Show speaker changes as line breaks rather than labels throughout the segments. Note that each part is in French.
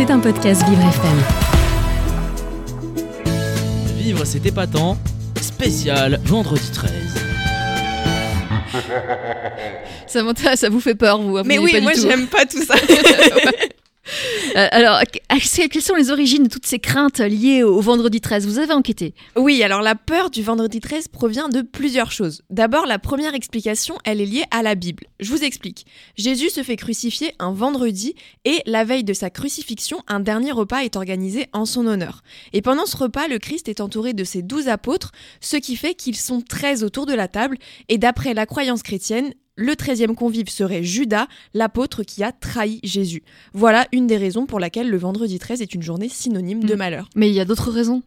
C'est un podcast Vivre FM.
Vivre c'est épatant, spécial vendredi 13.
Ça, ça vous fait peur, vous
Mais
vous
oui, moi j'aime pas tout ça.
Euh, alors, que- quelles sont les origines de toutes ces craintes liées au vendredi 13 Vous avez enquêté
oui, alors la peur du vendredi 13 provient de plusieurs choses. D'abord, la première explication, elle est liée à la Bible. Je vous explique. Jésus se fait crucifier un vendredi et la veille de sa crucifixion, un dernier repas est organisé en son honneur. Et pendant ce repas, le Christ est entouré de ses douze apôtres, ce qui fait qu'ils sont 13 autour de la table et d'après la croyance chrétienne, le treizième convive serait Judas, l'apôtre qui a trahi Jésus. Voilà une des raisons pour laquelle le vendredi 13 est une journée synonyme de
Mm.
malheur.
Mais il y a d'autres raisons.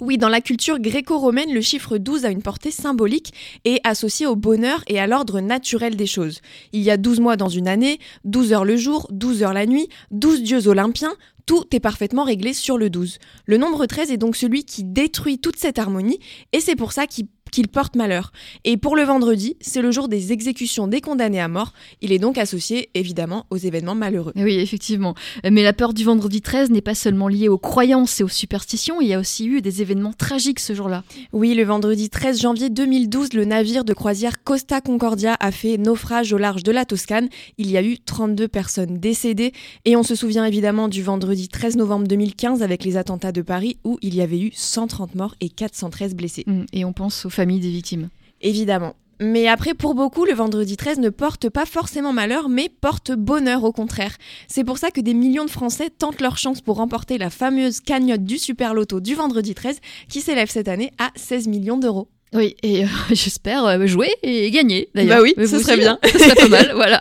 Oui, dans la culture gréco-romaine, le chiffre 12 a une portée symbolique et associé au bonheur et à l'ordre naturel des choses. Il y a 12 mois dans une année, 12 heures le jour, 12 heures la nuit, 12 dieux olympiens, tout est parfaitement réglé sur le 12. Le nombre 13 est donc celui qui détruit toute cette harmonie et c'est pour ça qu'il qu'il porte malheur. Et pour le vendredi, c'est le jour des exécutions des condamnés à mort. Il est donc associé évidemment aux événements malheureux.
Oui, effectivement. Mais la peur du vendredi 13 n'est pas seulement liée aux croyances et aux superstitions, il y a aussi eu des événements tragiques ce jour-là.
Oui, le vendredi 13 janvier 2012, le navire de croisière Costa Concordia a fait naufrage au large de la Toscane. Il y a eu 32 personnes décédées et on se souvient évidemment du vendredi 13 novembre 2015 avec les attentats de Paris où il y avait eu 130 morts et 413 blessés.
Mm, Et on pense aux familles des victimes.
Évidemment. Mais après, pour beaucoup, le vendredi 13 ne porte pas forcément malheur, mais porte bonheur au contraire. C'est pour ça que des millions de Français tentent leur chance pour remporter la fameuse cagnotte du Super Loto du vendredi 13, qui s'élève cette année à 16 millions d'euros.
Oui, et euh, j'espère euh, jouer et gagner d'ailleurs.
Bah oui, ce serait
aussi,
bien.
Ce serait pas mal, voilà.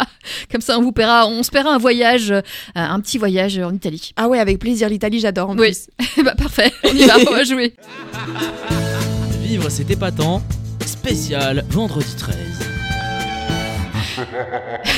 Comme ça, on vous paiera, on se paiera un voyage, euh, un petit voyage en Italie.
Ah ouais, avec plaisir, l'Italie, j'adore en
Oui.
plus.
bah parfait, on y va, on va jouer.
Vivre c'est épatant, spécial vendredi 13.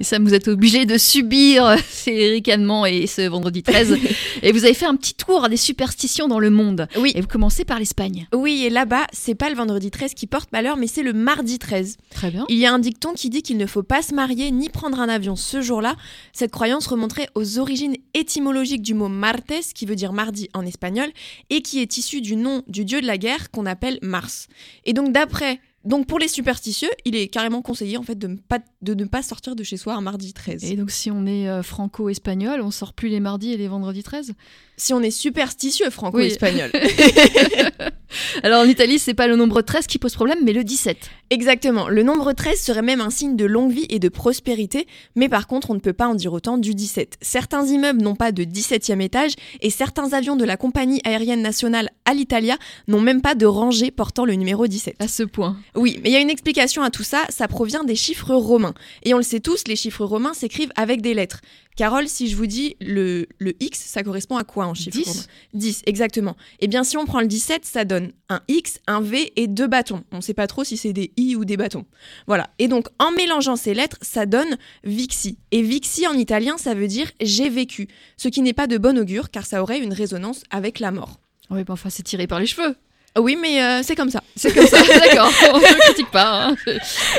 Et ça, vous êtes obligé de subir ces ricanements et ce vendredi 13. et vous avez fait un petit tour des superstitions dans le monde.
Oui.
Et vous commencez par l'Espagne.
Oui, et là-bas, c'est pas le vendredi 13 qui porte malheur, mais c'est le mardi 13.
Très bien.
Il y a un dicton qui dit qu'il ne faut pas se marier ni prendre un avion ce jour-là. Cette croyance remonterait aux origines étymologiques du mot martes, qui veut dire mardi en espagnol, et qui est issu du nom du dieu de la guerre qu'on appelle Mars. Et donc d'après... Donc pour les superstitieux, il est carrément conseillé en fait de ne pas, de ne pas sortir de chez soi un mardi 13.
Et donc, si on est euh, franco-espagnol, on sort plus les mardis et les vendredis 13
Si on est superstitieux franco-espagnol.
Alors, en Italie, c'est pas le nombre 13 qui pose problème, mais le 17.
Exactement. Le nombre 13 serait même un signe de longue vie et de prospérité, mais par contre, on ne peut pas en dire autant du 17. Certains immeubles n'ont pas de 17e étage et certains avions de la compagnie aérienne nationale Alitalia n'ont même pas de rangée portant le numéro 17.
À ce point.
Oui, mais il y a une explication à tout ça, ça provient des chiffres romains. Et on le sait tous, les chiffres romains s'écrivent avec des lettres. Carole, si je vous dis le, le X, ça correspond à quoi en chiffres
10?
romains 10, exactement. Eh bien, si on prend le 17, ça donne un X, un V et deux bâtons. On ne sait pas trop si c'est des I ou des bâtons. Voilà. Et donc, en mélangeant ces lettres, ça donne Vixi. Et Vixi en italien, ça veut dire j'ai vécu. Ce qui n'est pas de bon augure, car ça aurait une résonance avec la mort.
Oui, bah, enfin, c'est tiré par les cheveux.
Oui, mais euh, c'est comme ça.
C'est comme ça, d'accord. On ne critique pas. hein.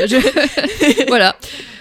Je- voilà.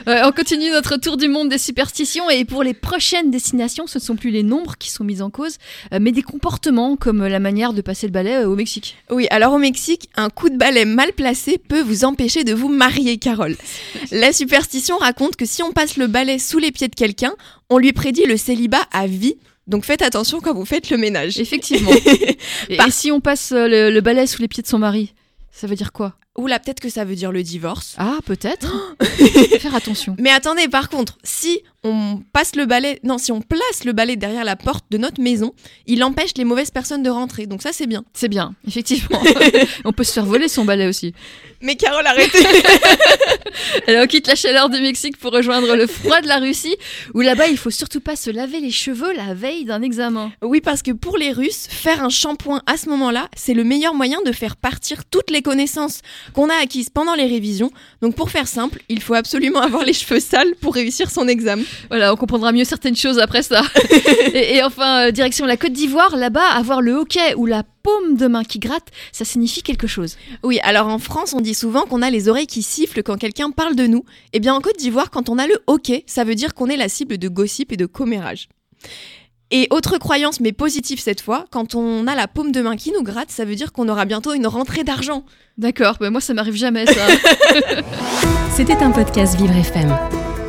Euh, on continue notre tour du monde des superstitions et pour les prochaines destinations, ce ne sont plus les nombres qui sont mis en cause, euh, mais des comportements comme la manière de passer le balai euh, au Mexique.
Oui, alors au Mexique, un coup de balai mal placé peut vous empêcher de vous marier, Carole. La superstition raconte que si on passe le balai sous les pieds de quelqu'un, on lui prédit le célibat à vie. Donc faites attention quand vous faites le ménage.
Effectivement. Et,
Par-
et si on passe le, le balai sous les pieds de son mari, ça veut dire quoi?
Ou là, peut-être que ça veut dire le divorce.
Ah, peut-être. Faire attention.
Mais attendez, par contre, si on passe le balai, non, si on place le balai derrière la porte de notre maison, il empêche les mauvaises personnes de rentrer. Donc ça, c'est bien.
C'est bien, effectivement. on peut se faire voler son balai aussi.
Mais Carole, arrêtez
Alors on quitte la chaleur du Mexique pour rejoindre le froid de la Russie, où là-bas il faut surtout pas se laver les cheveux la veille d'un examen.
Oui, parce que pour les Russes, faire un shampoing à ce moment-là, c'est le meilleur moyen de faire partir toutes les connaissances qu'on a acquises pendant les révisions. Donc pour faire simple, il faut absolument avoir les cheveux sales pour réussir son examen
voilà, on comprendra mieux certaines choses après ça. et, enfin, euh, direction la Côte d'Ivoire, là-bas, avoir le hockey ou la paume de main qui gratte, ça signifie quelque chose.
Oui, alors en France, on dit souvent qu'on a les oreilles qui sifflent quand quelqu'un parle de nous. Eh bien, en Côte d'Ivoire, quand on a le hockey, ça veut dire qu'on est la cible de gossip et de commérage. Et autre croyance, mais positive cette fois, quand on a la paume de main qui nous gratte, ça veut dire qu'on aura bientôt une rentrée d'argent.
D'accord, Mais moi ça m'arrive jamais ça.
C'était un podcast Vivre FM.